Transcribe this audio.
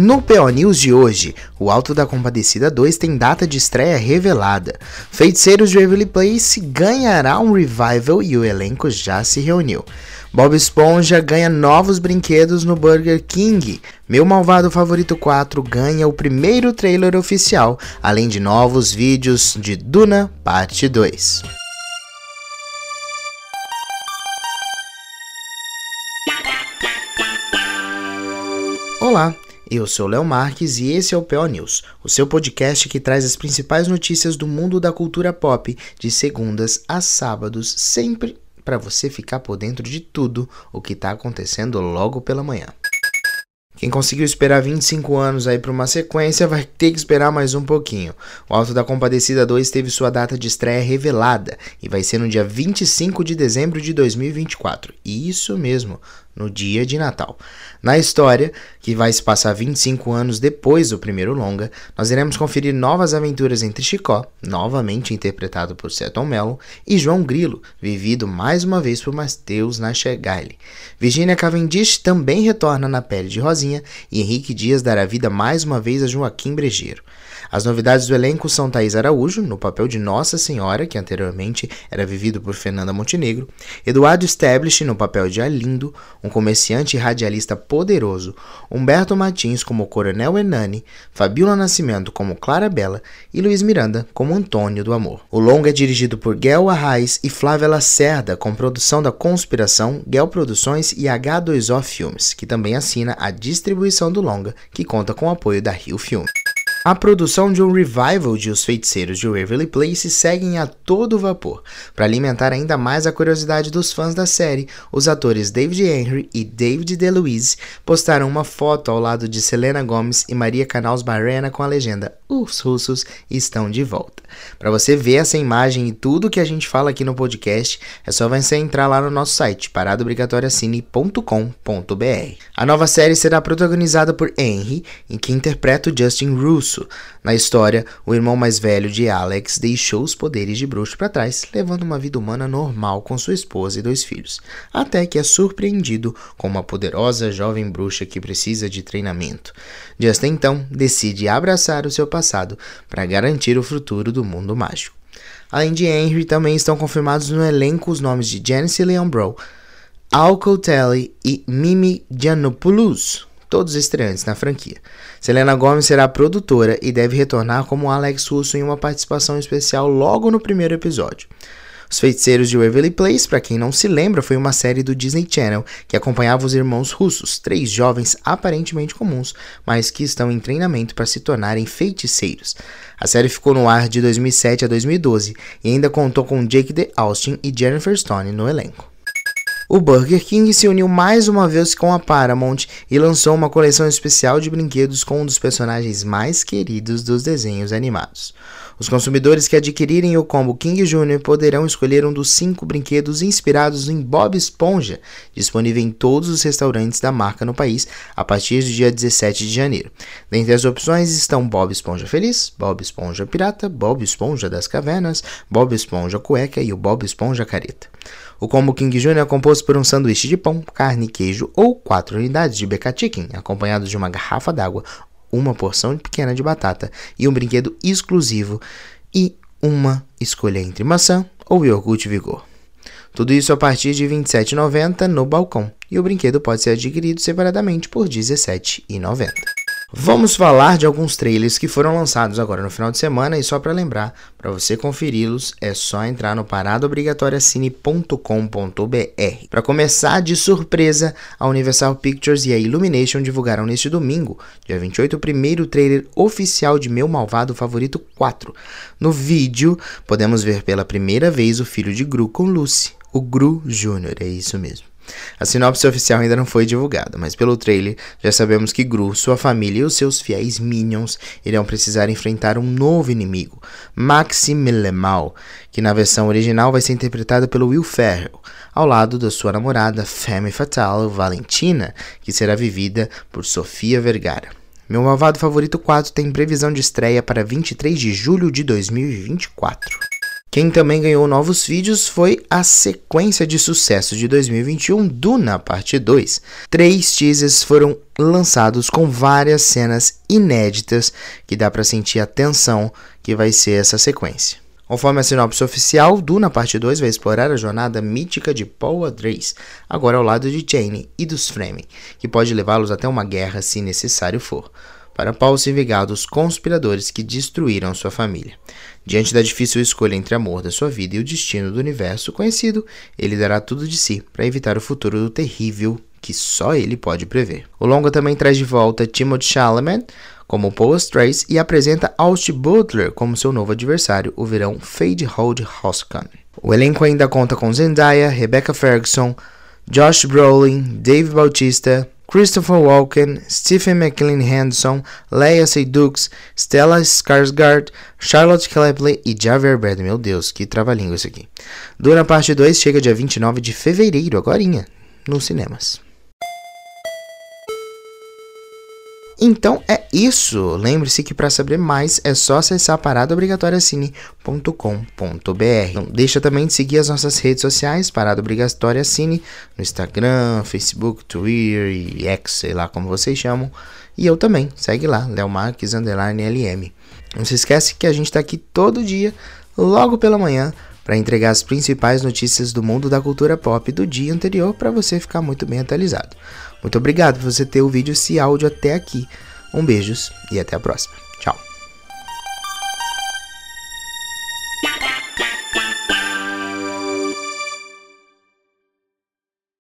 No PO News de hoje, o Alto da Compadecida 2 tem data de estreia revelada. Feiticeiros de Waverly Place ganhará um revival e o elenco já se reuniu. Bob Esponja ganha novos brinquedos no Burger King. Meu Malvado Favorito 4 ganha o primeiro trailer oficial, além de novos vídeos de Duna Parte 2. Olá, eu sou Léo Marques e esse é o PO News, o seu podcast que traz as principais notícias do mundo da cultura pop de segundas a sábados, sempre para você ficar por dentro de tudo o que está acontecendo logo pela manhã. Quem conseguiu esperar 25 anos aí para uma sequência vai ter que esperar mais um pouquinho. O Alto da Compadecida 2 teve sua data de estreia revelada e vai ser no dia 25 de dezembro de 2024. Isso mesmo, no dia de Natal. Na história, que vai se passar 25 anos depois do primeiro longa, nós iremos conferir novas aventuras entre Chicó, novamente interpretado por Seton Mello, e João Grilo, vivido mais uma vez por Mateus Nachegali. Virginia Cavendish também retorna na pele de Rosinha e Henrique Dias dará vida mais uma vez a Joaquim Brejeiro. As novidades do elenco são Thaís Araújo, no papel de Nossa Senhora, que anteriormente era vivido por Fernanda Montenegro, Eduardo Stablish, no papel de Alindo, um comerciante e radialista poderoso, Humberto Martins como Coronel Hernani, Fabiola Nascimento como Clara Bela e Luiz Miranda como Antônio do Amor. O longa é dirigido por Guel Arraes e Flávia Lacerda, com produção da Conspiração, Guel Produções e H2O Filmes, que também assina a distribuição do longa, que conta com o apoio da Rio Filme. A produção de um revival de Os Feiticeiros de Waverly Place segue a todo vapor. Para alimentar ainda mais a curiosidade dos fãs da série, os atores David Henry e David DeLuise postaram uma foto ao lado de Selena Gomez e Maria Canals Barrena com a legenda Os russos estão de volta. Para você ver essa imagem e tudo que a gente fala aqui no podcast, é só você entrar lá no nosso site paradobrigatoriacine.com.br. A nova série será protagonizada por Henry, em que interpreta o Justin Russo bruxo. Na história, o irmão mais velho de Alex deixou os poderes de bruxo para trás, levando uma vida humana normal com sua esposa e dois filhos, até que é surpreendido com uma poderosa jovem bruxa que precisa de treinamento. Justin então decide abraçar o seu passado para garantir o futuro do mundo mágico. Além de Henry, também estão confirmados no elenco os nomes de Janice Leon Bro, Al Cotelli e Mimi Giannopoulos todos estreantes na franquia. Selena Gomez será produtora e deve retornar como Alex Russo em uma participação especial logo no primeiro episódio. Os Feiticeiros de Waverly Place, para quem não se lembra, foi uma série do Disney Channel que acompanhava os irmãos russos, três jovens aparentemente comuns, mas que estão em treinamento para se tornarem feiticeiros. A série ficou no ar de 2007 a 2012 e ainda contou com Jake The Austin e Jennifer Stone no elenco. O Burger King se uniu mais uma vez com a Paramount e lançou uma coleção especial de brinquedos com um dos personagens mais queridos dos desenhos animados. Os consumidores que adquirirem o combo King Jr. poderão escolher um dos cinco brinquedos inspirados em Bob Esponja, disponível em todos os restaurantes da marca no país a partir do dia 17 de janeiro. Dentre as opções estão Bob Esponja Feliz, Bob Esponja Pirata, Bob Esponja das Cavernas, Bob Esponja Cueca e o Bob Esponja Careta. O combo King Jr. é composto por um sanduíche de pão, carne, queijo ou quatro unidades de BK Chicken, acompanhados de uma garrafa d'água, uma porção pequena de batata e um brinquedo exclusivo e uma escolha entre maçã ou iogurte vigor. Tudo isso a partir de R$ 27,90 no balcão e o brinquedo pode ser adquirido separadamente por R$ 17,90. Vamos falar de alguns trailers que foram lançados agora no final de semana e só para lembrar, para você conferi-los é só entrar no paradaobrigatoriacine.com.br. Para começar de surpresa, a Universal Pictures e a Illumination divulgaram neste domingo, dia 28, o primeiro trailer oficial de Meu Malvado Favorito 4. No vídeo, podemos ver pela primeira vez o filho de Gru com Lucy, o Gru Jr., é isso mesmo. A sinopse oficial ainda não foi divulgada, mas pelo trailer já sabemos que Gru, sua família e os seus fiéis minions irão precisar enfrentar um novo inimigo, Maxime Lemal, que na versão original vai ser interpretado pelo Will Ferrell, ao lado da sua namorada Femme Fatale, Valentina, que será vivida por Sofia Vergara. Meu Malvado Favorito 4 tem previsão de estreia para 23 de julho de 2024. Quem também ganhou novos vídeos foi a sequência de sucesso de 2021, Duna Parte 2. Três teasers foram lançados com várias cenas inéditas que dá para sentir a tensão que vai ser essa sequência. Conforme a sinopse oficial, Duna Parte 2 vai explorar a jornada mítica de Paul Atreides, agora ao lado de Jane e dos Fremen, que pode levá-los até uma guerra se necessário for para Paul se vingar dos conspiradores que destruíram sua família. Diante da difícil escolha entre amor da sua vida e o destino do universo conhecido, ele dará tudo de si para evitar o futuro do terrível que só ele pode prever. O longa também traz de volta Timothée Chalamet como Paul Trace e apresenta Austin Butler como seu novo adversário, o verão Fade Hold Hoskan. O elenco ainda conta com Zendaya, Rebecca Ferguson, Josh Brolin, Dave Bautista, Christopher Walken, Stephen McLean Henderson, Leia Seydoux, Stella Skarsgård, Charlotte Clapley e Javier Bardem. Meu Deus, que trava-língua isso aqui. Duna Parte 2 chega dia 29 de fevereiro, agora nos cinemas. Então é isso. Lembre-se que para saber mais é só acessar paradaobrigatoriacine.com.br. Não deixa também de seguir as nossas redes sociais, Parada Obrigatória Cine, no Instagram, Facebook, Twitter e X, sei lá como vocês chamam. E eu também, segue lá, Léo Marques underline LM. Não se esquece que a gente está aqui todo dia, logo pela manhã, para entregar as principais notícias do mundo da cultura pop do dia anterior para você ficar muito bem atualizado. Muito obrigado por você ter ouvido esse áudio até aqui. Um beijos e até a próxima.